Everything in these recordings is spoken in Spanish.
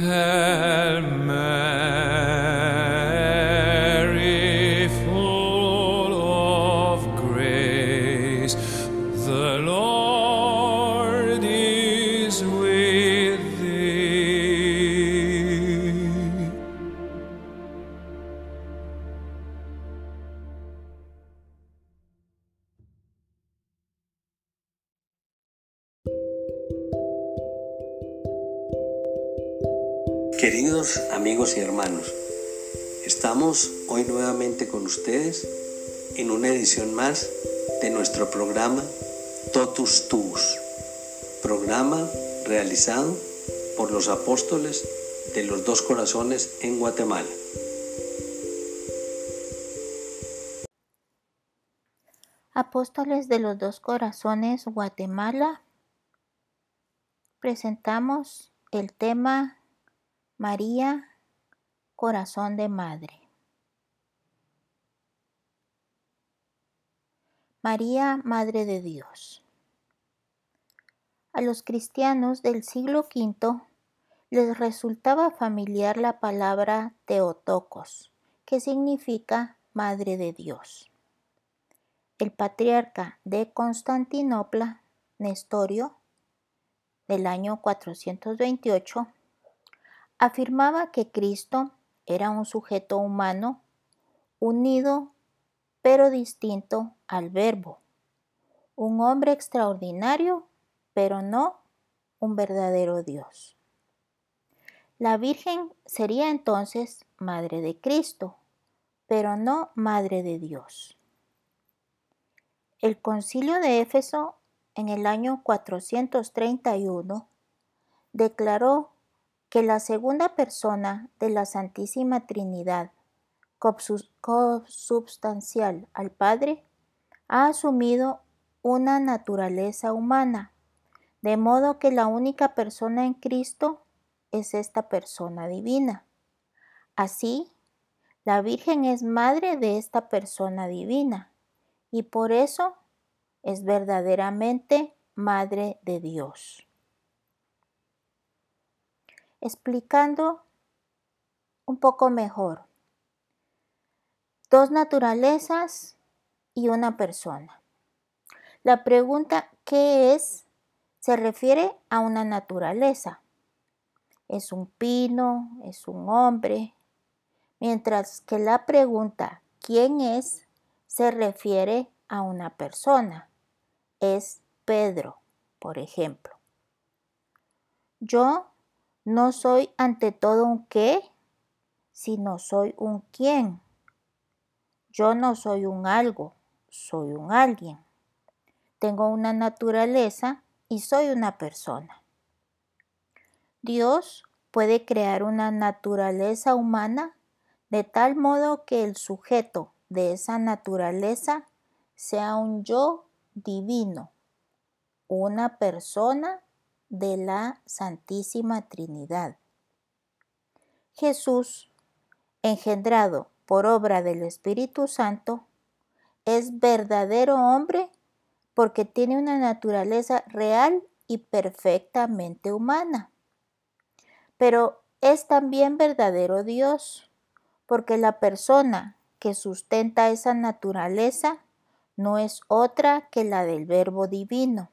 Uh, más de nuestro programa Totus Tuus, programa realizado por los apóstoles de los dos corazones en Guatemala. Apóstoles de los Dos Corazones, Guatemala, presentamos el tema María, Corazón de Madre. María, Madre de Dios. A los cristianos del siglo V les resultaba familiar la palabra Teotocos, que significa Madre de Dios el patriarca de Constantinopla, Nestorio, del año 428, afirmaba que Cristo era un sujeto humano unido pero distinto al verbo, un hombre extraordinario pero no un verdadero Dios. La Virgen sería entonces Madre de Cristo, pero no Madre de Dios. El concilio de Éfeso en el año 431 declaró que la segunda persona de la Santísima Trinidad, consubstancial al Padre, ha asumido una naturaleza humana, de modo que la única persona en Cristo es esta persona divina. Así, la Virgen es madre de esta persona divina y por eso es verdaderamente Madre de Dios. Explicando un poco mejor, dos naturalezas y una persona. La pregunta ¿qué es? se refiere a una naturaleza. Es un pino, es un hombre, mientras que la pregunta ¿quién es? se refiere a una persona. Es Pedro, por ejemplo. Yo no soy ante todo un qué, sino soy un quién. Yo no soy un algo, soy un alguien. Tengo una naturaleza y soy una persona. Dios puede crear una naturaleza humana de tal modo que el sujeto de esa naturaleza sea un yo divino, una persona de la Santísima Trinidad. Jesús, engendrado por obra del Espíritu Santo, es verdadero hombre porque tiene una naturaleza real y perfectamente humana. Pero es también verdadero Dios, porque la persona que sustenta esa naturaleza no es otra que la del Verbo Divino,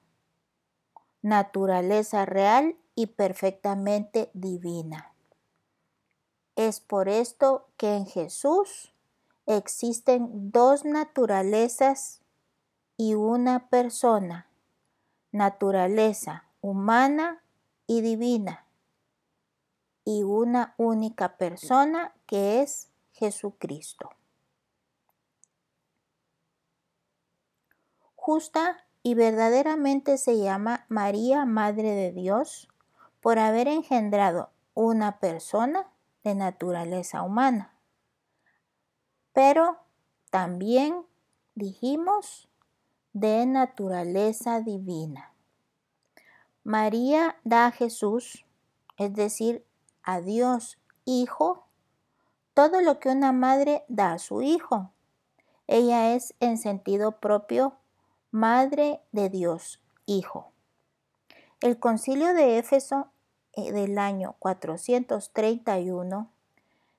naturaleza real y perfectamente divina. Es por esto que en Jesús existen dos naturalezas y una persona, naturaleza humana y divina, y una única persona que es Jesucristo. justa y verdaderamente se llama María, Madre de Dios, por haber engendrado una persona de naturaleza humana. Pero también dijimos de naturaleza divina. María da a Jesús, es decir, a Dios Hijo, todo lo que una madre da a su hijo. Ella es en sentido propio Madre de Dios, Hijo. El concilio de Éfeso del año 431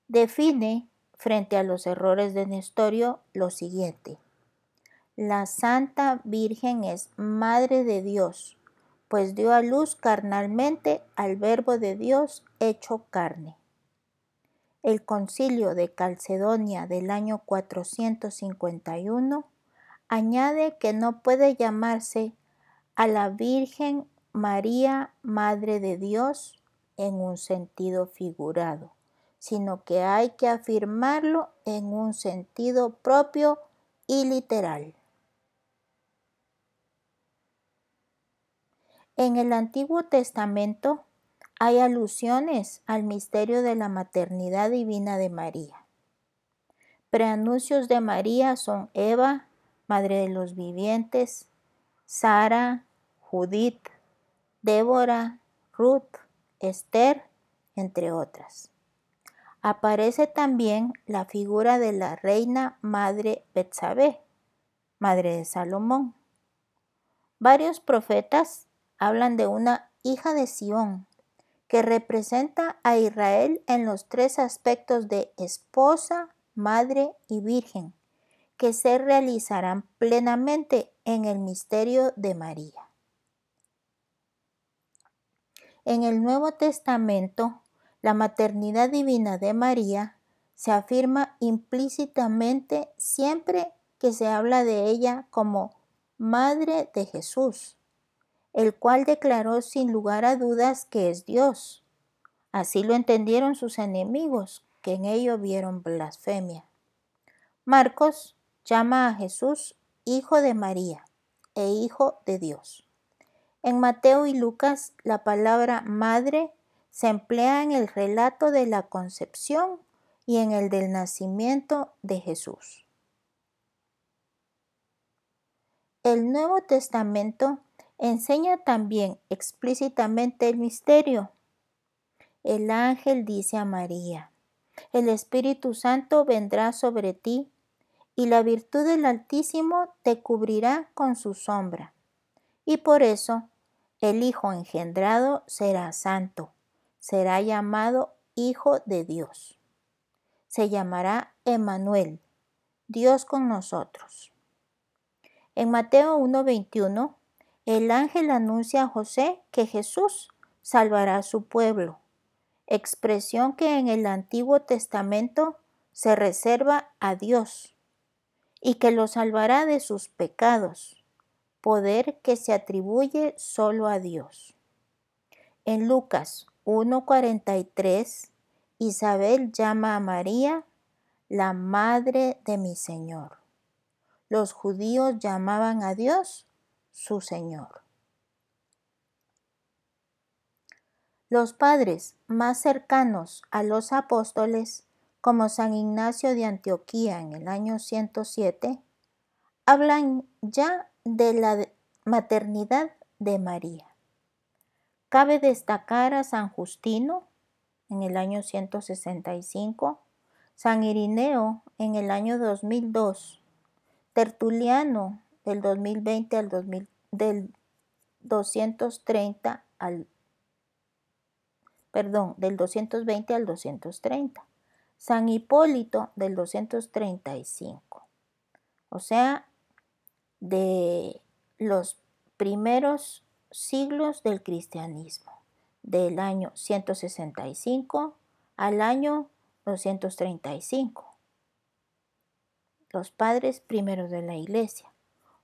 define frente a los errores de Nestorio lo siguiente. La Santa Virgen es Madre de Dios, pues dio a luz carnalmente al Verbo de Dios hecho carne. El concilio de Calcedonia del año 451 añade que no puede llamarse a la Virgen María, Madre de Dios, en un sentido figurado, sino que hay que afirmarlo en un sentido propio y literal. En el Antiguo Testamento hay alusiones al misterio de la maternidad divina de María. Preanuncios de María son Eva, Madre de los Vivientes, Sara, Judith, Débora, Ruth, Esther, entre otras. Aparece también la figura de la reina madre Betsabé, madre de Salomón. Varios profetas hablan de una hija de Sión que representa a Israel en los tres aspectos de esposa, madre y virgen, que se realizarán plenamente en el misterio de María. En el Nuevo Testamento, la maternidad divina de María se afirma implícitamente siempre que se habla de ella como Madre de Jesús, el cual declaró sin lugar a dudas que es Dios. Así lo entendieron sus enemigos, que en ello vieron blasfemia. Marcos llama a Jesús Hijo de María e Hijo de Dios. En Mateo y Lucas, la palabra madre se emplea en el relato de la concepción y en el del nacimiento de Jesús. El Nuevo Testamento enseña también explícitamente el misterio. El ángel dice a María, el Espíritu Santo vendrá sobre ti y la virtud del Altísimo te cubrirá con su sombra y por eso el Hijo engendrado será santo, será llamado Hijo de Dios. Se llamará Emanuel, Dios con nosotros. En Mateo 1:21, el ángel anuncia a José que Jesús salvará a su pueblo, expresión que en el Antiguo Testamento se reserva a Dios y que lo salvará de sus pecados poder que se atribuye solo a Dios. En Lucas 1.43, Isabel llama a María la madre de mi Señor. Los judíos llamaban a Dios su Señor. Los padres más cercanos a los apóstoles, como San Ignacio de Antioquía en el año 107, hablan ya de la maternidad de María. Cabe destacar a San Justino en el año 165, San Irineo en el año 2002, Tertuliano del 2020 al 2000, del 230 al perdón, del 220 al 230. San Hipólito del 235. O sea, de los primeros siglos del cristianismo, del año 165 al año 235. Los padres primeros de la iglesia.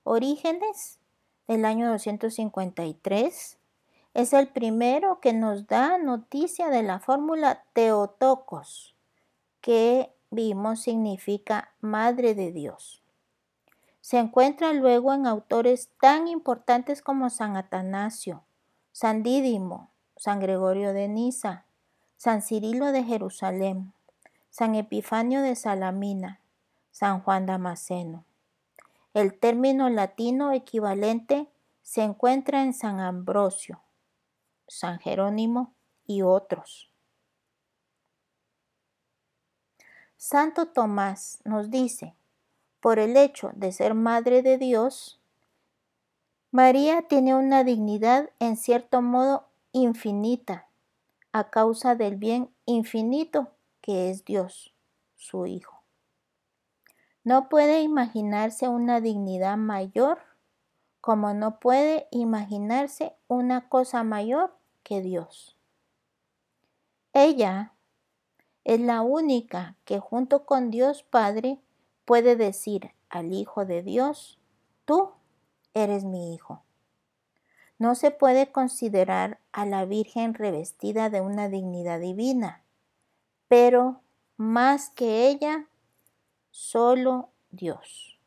Orígenes del año 253 es el primero que nos da noticia de la fórmula Teotocos, que vimos significa Madre de Dios. Se encuentra luego en autores tan importantes como San Atanasio, San Dídimo, San Gregorio de Niza, San Cirilo de Jerusalén, San Epifanio de Salamina, San Juan Damasceno. El término latino equivalente se encuentra en San Ambrosio, San Jerónimo y otros. Santo Tomás nos dice, por el hecho de ser Madre de Dios, María tiene una dignidad en cierto modo infinita, a causa del bien infinito que es Dios, su Hijo. No puede imaginarse una dignidad mayor como no puede imaginarse una cosa mayor que Dios. Ella es la única que junto con Dios Padre puede decir al Hijo de Dios, tú eres mi Hijo. No se puede considerar a la Virgen revestida de una dignidad divina, pero más que ella, solo Dios.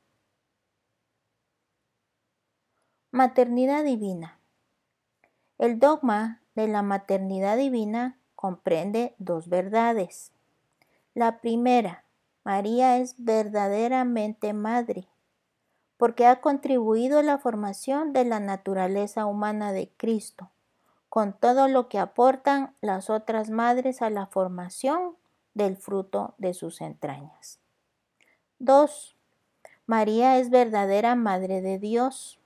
Maternidad divina. El dogma de la maternidad divina comprende dos verdades. La primera, María es verdaderamente madre porque ha contribuido a la formación de la naturaleza humana de Cristo, con todo lo que aportan las otras madres a la formación del fruto de sus entrañas. 2. María es verdadera Madre de Dios,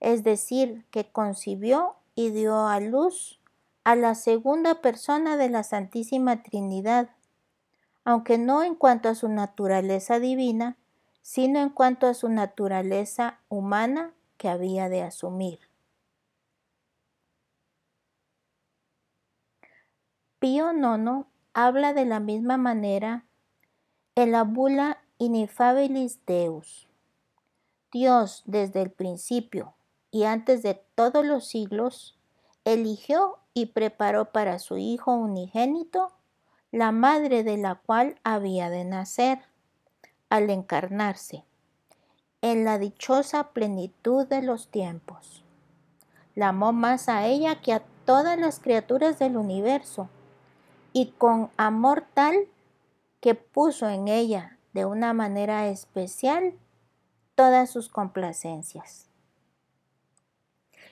es decir, que concibió y dio a luz a la segunda persona de la Santísima Trinidad, aunque no en cuanto a su naturaleza divina, sino en cuanto a su naturaleza humana que había de asumir. Pío IX habla de la misma manera en la bula Ineffabilis Deus. Dios desde el principio y antes de todos los siglos eligió y preparó para su Hijo unigénito la madre de la cual había de nacer al encarnarse en la dichosa plenitud de los tiempos. La amó más a ella que a todas las criaturas del universo y con amor tal que puso en ella de una manera especial todas sus complacencias.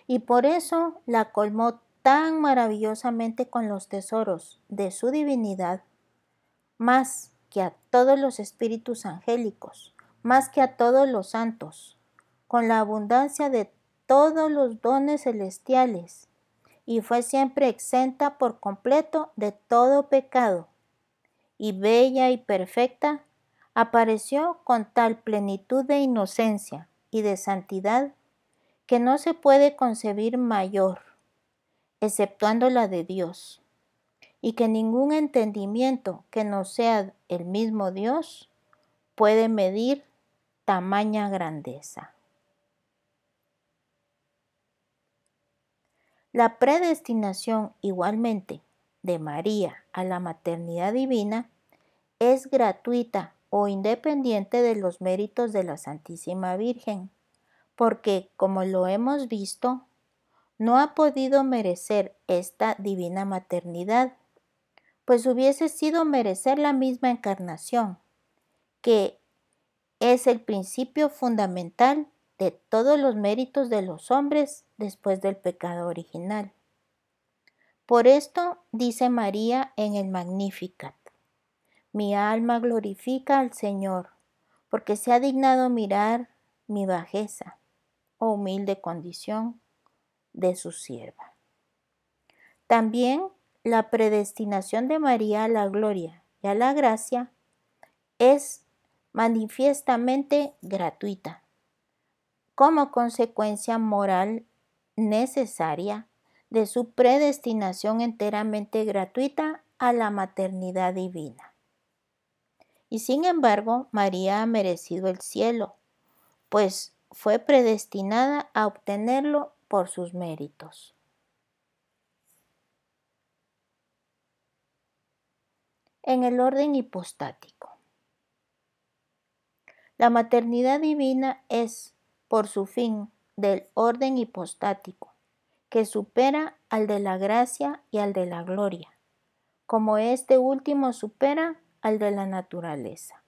Y por eso la colmó tan maravillosamente con los tesoros de su divinidad, más que a todos los espíritus angélicos, más que a todos los santos, con la abundancia de todos los dones celestiales, y fue siempre exenta por completo de todo pecado, y bella y perfecta, apareció con tal plenitud de inocencia y de santidad que no se puede concebir mayor, exceptuando la de Dios y que ningún entendimiento que no sea el mismo Dios puede medir tamaña grandeza. La predestinación igualmente de María a la maternidad divina es gratuita o independiente de los méritos de la Santísima Virgen, porque, como lo hemos visto, no ha podido merecer esta divina maternidad pues hubiese sido merecer la misma encarnación, que es el principio fundamental de todos los méritos de los hombres después del pecado original. Por esto dice María en el Magnificat, mi alma glorifica al Señor, porque se ha dignado mirar mi bajeza o humilde condición de su sierva. También la predestinación de María a la gloria y a la gracia es manifiestamente gratuita, como consecuencia moral necesaria de su predestinación enteramente gratuita a la maternidad divina. Y sin embargo, María ha merecido el cielo, pues fue predestinada a obtenerlo por sus méritos. en el orden hipostático. La maternidad divina es, por su fin, del orden hipostático, que supera al de la gracia y al de la gloria, como este último supera al de la naturaleza.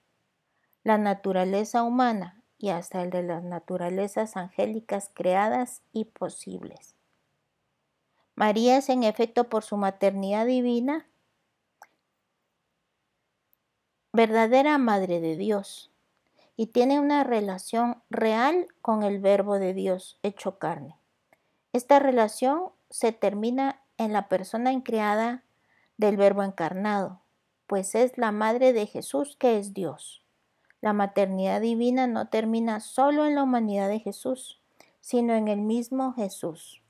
La naturaleza humana y hasta el de las naturalezas angélicas creadas y posibles. María es en efecto por su maternidad divina verdadera Madre de Dios y tiene una relación real con el Verbo de Dios hecho carne. Esta relación se termina en la persona increada del Verbo encarnado, pues es la madre de Jesús que es Dios. La maternidad divina no termina solo en la humanidad de Jesús, sino en el mismo Jesús.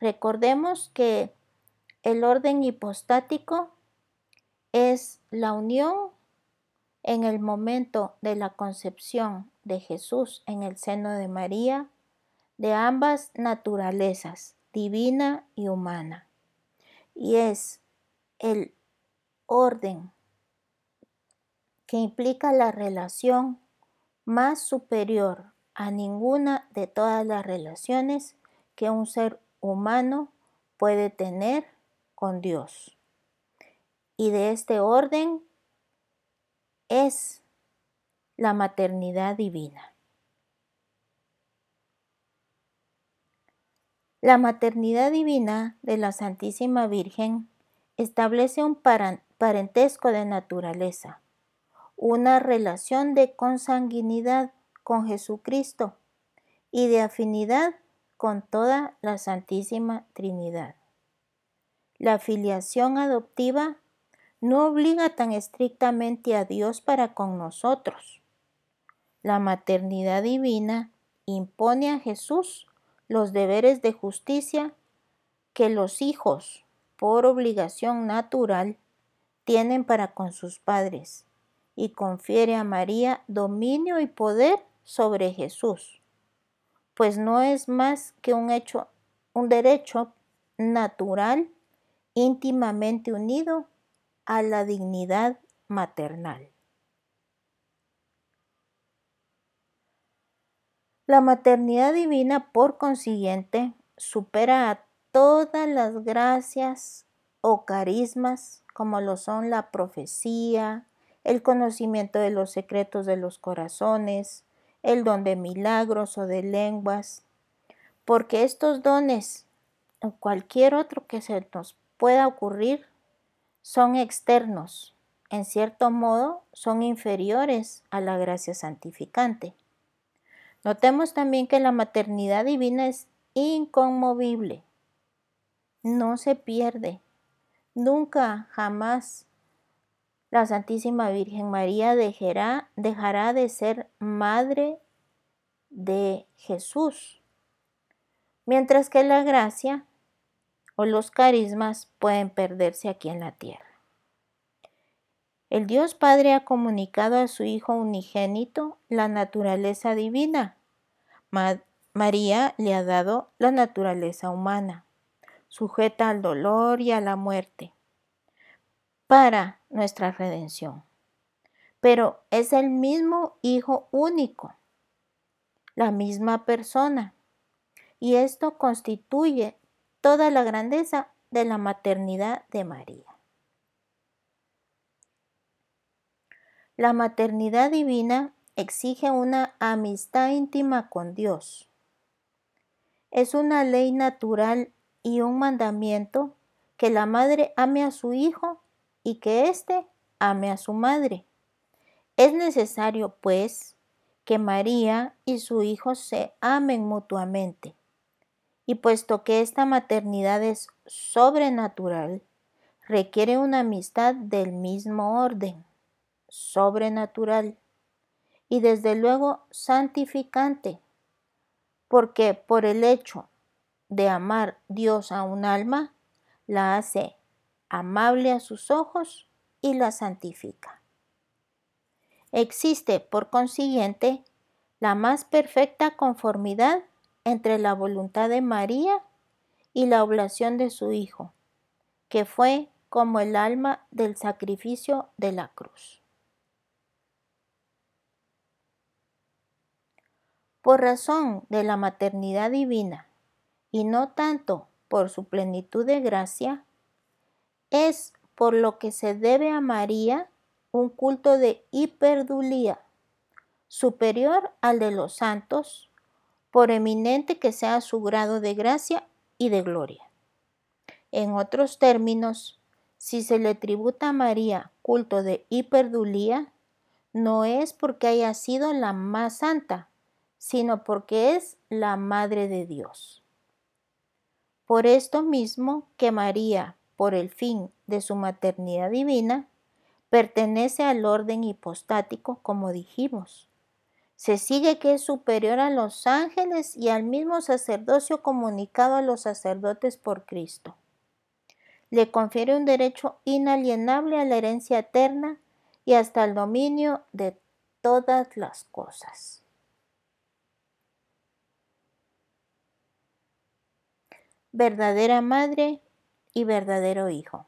Recordemos que el orden hipostático es la unión en el momento de la concepción de Jesús en el seno de María de ambas naturalezas, divina y humana. Y es el orden que implica la relación más superior a ninguna de todas las relaciones que un ser humano puede tener con Dios. Y de este orden es la maternidad divina. La maternidad divina de la Santísima Virgen establece un parentesco de naturaleza, una relación de consanguinidad con Jesucristo y de afinidad con toda la Santísima Trinidad. La filiación adoptiva no obliga tan estrictamente a Dios para con nosotros. La maternidad divina impone a Jesús los deberes de justicia que los hijos, por obligación natural, tienen para con sus padres y confiere a María dominio y poder sobre Jesús, pues no es más que un hecho, un derecho natural íntimamente unido a la dignidad maternal. La maternidad divina, por consiguiente, supera a todas las gracias o carismas como lo son la profecía, el conocimiento de los secretos de los corazones, el don de milagros o de lenguas, porque estos dones o cualquier otro que se nos pueda ocurrir son externos, en cierto modo son inferiores a la gracia santificante. Notemos también que la maternidad divina es inconmovible, no se pierde, nunca, jamás. La Santísima Virgen María dejará, de ser madre de Jesús, mientras que la gracia o los carismas pueden perderse aquí en la tierra. El Dios Padre ha comunicado a su Hijo unigénito la naturaleza divina. María le ha dado la naturaleza humana, sujeta al dolor y a la muerte, para nuestra redención. Pero es el mismo Hijo único, la misma persona, y esto constituye toda la grandeza de la maternidad de María. La maternidad divina exige una amistad íntima con Dios. Es una ley natural y un mandamiento que la madre ame a su hijo y que éste ame a su madre. Es necesario, pues, que María y su hijo se amen mutuamente. Y puesto que esta maternidad es sobrenatural, requiere una amistad del mismo orden sobrenatural y desde luego santificante, porque por el hecho de amar Dios a un alma, la hace amable a sus ojos y la santifica. Existe, por consiguiente, la más perfecta conformidad entre la voluntad de María y la oblación de su Hijo, que fue como el alma del sacrificio de la cruz. por razón de la maternidad divina y no tanto por su plenitud de gracia, es por lo que se debe a María un culto de hiperdulía, superior al de los santos, por eminente que sea su grado de gracia y de gloria. En otros términos, si se le tributa a María culto de hiperdulía, no es porque haya sido la más santa, sino porque es la Madre de Dios. Por esto mismo que María, por el fin de su maternidad divina, pertenece al orden hipostático, como dijimos. Se sigue que es superior a los ángeles y al mismo sacerdocio comunicado a los sacerdotes por Cristo. Le confiere un derecho inalienable a la herencia eterna y hasta el dominio de todas las cosas. Verdadera madre y verdadero hijo.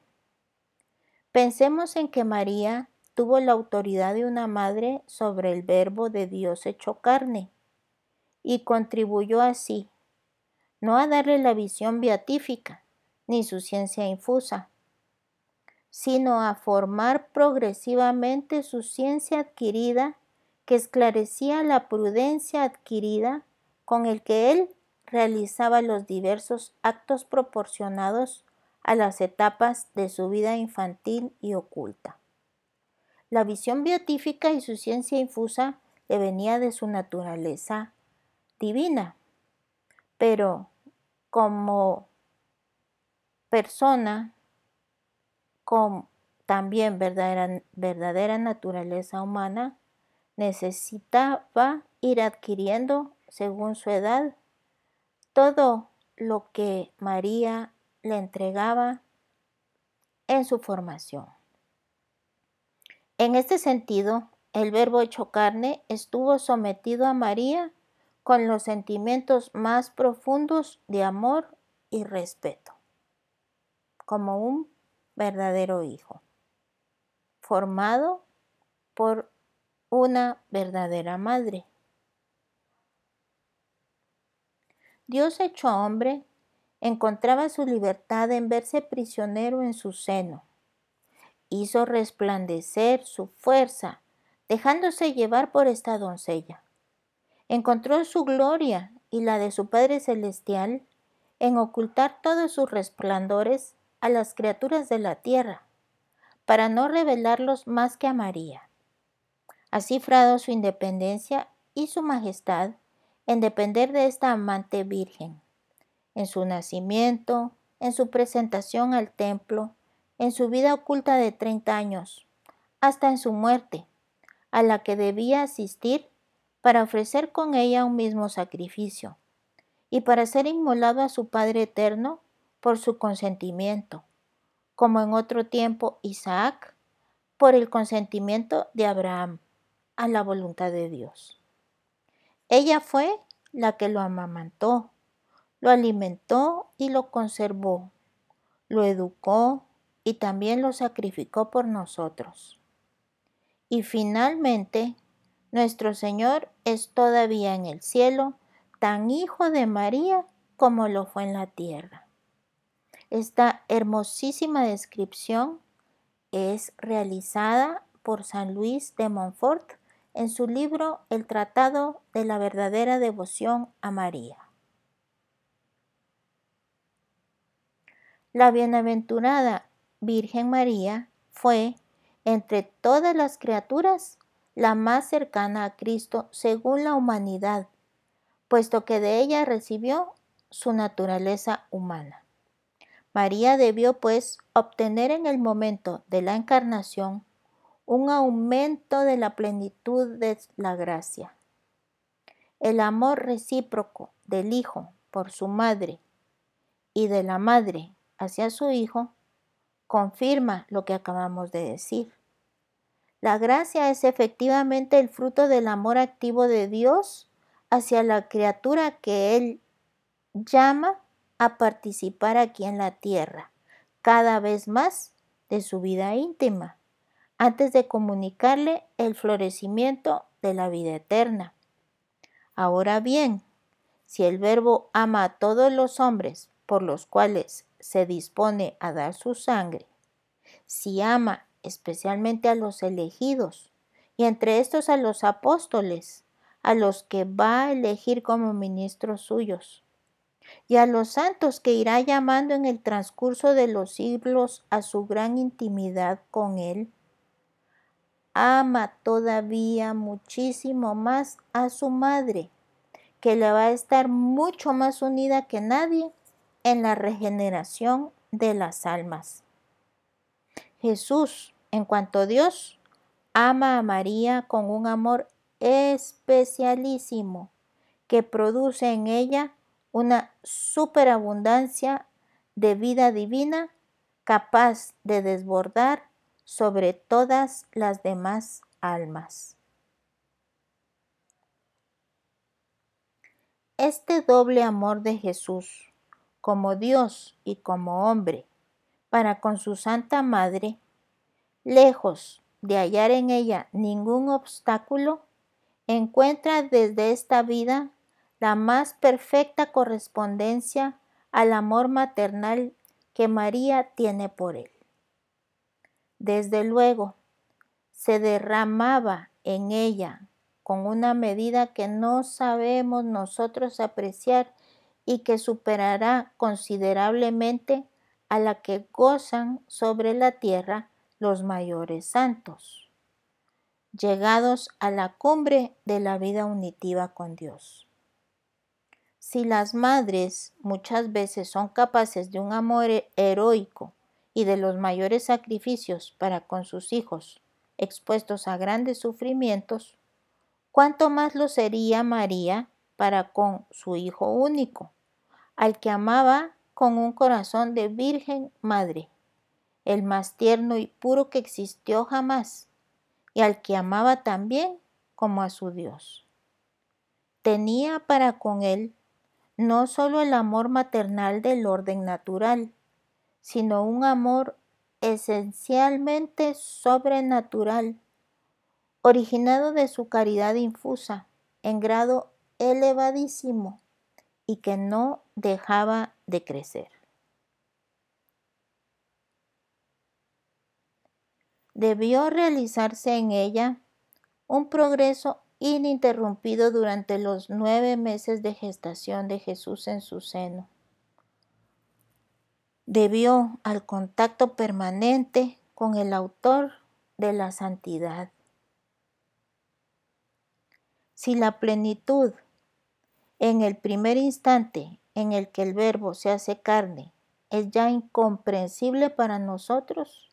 Pensemos en que María tuvo la autoridad de una madre sobre el verbo de Dios hecho carne y contribuyó así, no a darle la visión beatífica ni su ciencia infusa, sino a formar progresivamente su ciencia adquirida que esclarecía la prudencia adquirida con el que él realizaba los diversos actos proporcionados a las etapas de su vida infantil y oculta. La visión beatífica y su ciencia infusa le venía de su naturaleza divina, pero como persona con también verdadera, verdadera naturaleza humana, necesitaba ir adquiriendo según su edad todo lo que María le entregaba en su formación. En este sentido, el verbo hecho carne estuvo sometido a María con los sentimientos más profundos de amor y respeto, como un verdadero hijo, formado por una verdadera madre. Dios hecho hombre encontraba su libertad en verse prisionero en su seno hizo resplandecer su fuerza, dejándose llevar por esta doncella. Encontró su gloria y la de su Padre Celestial en ocultar todos sus resplandores a las criaturas de la tierra, para no revelarlos más que a María. Ha cifrado su independencia y su majestad en depender de esta amante virgen, en su nacimiento, en su presentación al templo, en su vida oculta de 30 años, hasta en su muerte, a la que debía asistir para ofrecer con ella un mismo sacrificio, y para ser inmolado a su Padre Eterno por su consentimiento, como en otro tiempo Isaac, por el consentimiento de Abraham, a la voluntad de Dios. Ella fue la que lo amamantó, lo alimentó y lo conservó, lo educó, y también lo sacrificó por nosotros. Y finalmente, nuestro Señor es todavía en el cielo, tan hijo de María como lo fue en la tierra. Esta hermosísima descripción es realizada por San Luis de Montfort en su libro El Tratado de la verdadera devoción a María. La bienaventurada Virgen María fue, entre todas las criaturas, la más cercana a Cristo según la humanidad, puesto que de ella recibió su naturaleza humana. María debió, pues, obtener en el momento de la encarnación un aumento de la plenitud de la gracia. El amor recíproco del Hijo por su madre y de la madre hacia su Hijo confirma lo que acabamos de decir. La gracia es efectivamente el fruto del amor activo de Dios hacia la criatura que Él llama a participar aquí en la tierra, cada vez más de su vida íntima, antes de comunicarle el florecimiento de la vida eterna. Ahora bien, si el Verbo ama a todos los hombres por los cuales se dispone a dar su sangre, si ama especialmente a los elegidos, y entre estos a los apóstoles, a los que va a elegir como ministros suyos, y a los santos que irá llamando en el transcurso de los siglos a su gran intimidad con Él, ama todavía muchísimo más a su madre, que le va a estar mucho más unida que nadie en la regeneración de las almas. Jesús, en cuanto a Dios, ama a María con un amor especialísimo que produce en ella una superabundancia de vida divina capaz de desbordar sobre todas las demás almas. Este doble amor de Jesús, como Dios y como hombre, para con su Santa Madre, lejos de hallar en ella ningún obstáculo, encuentra desde esta vida la más perfecta correspondencia al amor maternal que María tiene por él. Desde luego, se derramaba en ella con una medida que no sabemos nosotros apreciar y que superará considerablemente a la que gozan sobre la tierra los mayores santos, llegados a la cumbre de la vida unitiva con Dios. Si las madres muchas veces son capaces de un amor heroico y de los mayores sacrificios para con sus hijos, expuestos a grandes sufrimientos, cuánto más lo sería María para con su Hijo único, al que amaba con un corazón de Virgen Madre, el más tierno y puro que existió jamás, y al que amaba también como a su Dios. Tenía para con él no solo el amor maternal del orden natural, sino un amor esencialmente sobrenatural, originado de su caridad infusa en grado elevadísimo y que no dejaba de crecer. Debió realizarse en ella un progreso ininterrumpido durante los nueve meses de gestación de Jesús en su seno debió al contacto permanente con el autor de la santidad. Si la plenitud en el primer instante en el que el verbo se hace carne es ya incomprensible para nosotros,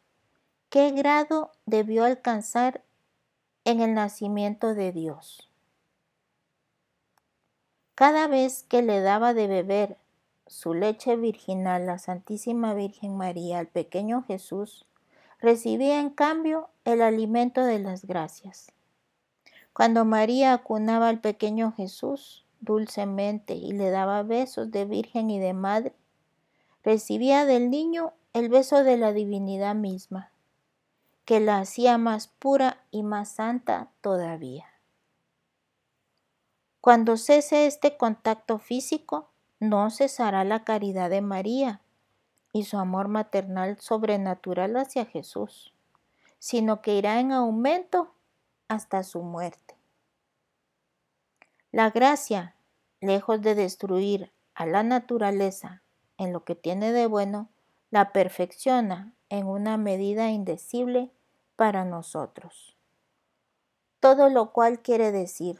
¿qué grado debió alcanzar en el nacimiento de Dios? Cada vez que le daba de beber su leche virginal, la Santísima Virgen María, al pequeño Jesús, recibía en cambio el alimento de las gracias. Cuando María acunaba al pequeño Jesús dulcemente y le daba besos de Virgen y de Madre, recibía del niño el beso de la divinidad misma, que la hacía más pura y más santa todavía. Cuando cese este contacto físico, no cesará la caridad de María y su amor maternal sobrenatural hacia Jesús, sino que irá en aumento hasta su muerte. La gracia, lejos de destruir a la naturaleza en lo que tiene de bueno, la perfecciona en una medida indecible para nosotros. Todo lo cual quiere decir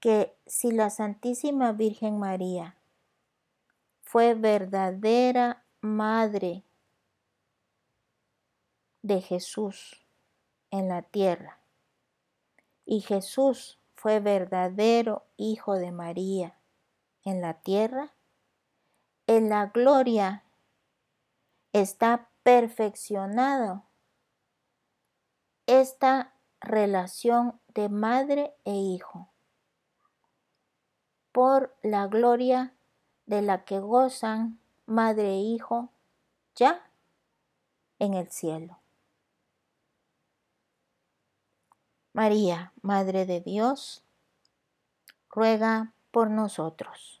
que si la Santísima Virgen María fue verdadera madre de Jesús en la tierra y Jesús fue verdadero hijo de María en la tierra, en la gloria está perfeccionado esta relación de madre e hijo por la gloria de la que gozan madre e hijo ya en el cielo. María, Madre de Dios, ruega por nosotros.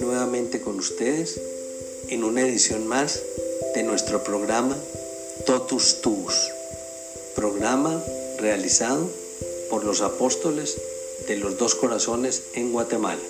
Nuevamente con ustedes en una edición más de nuestro programa Totus Tuus, programa realizado por los apóstoles de los dos corazones en Guatemala.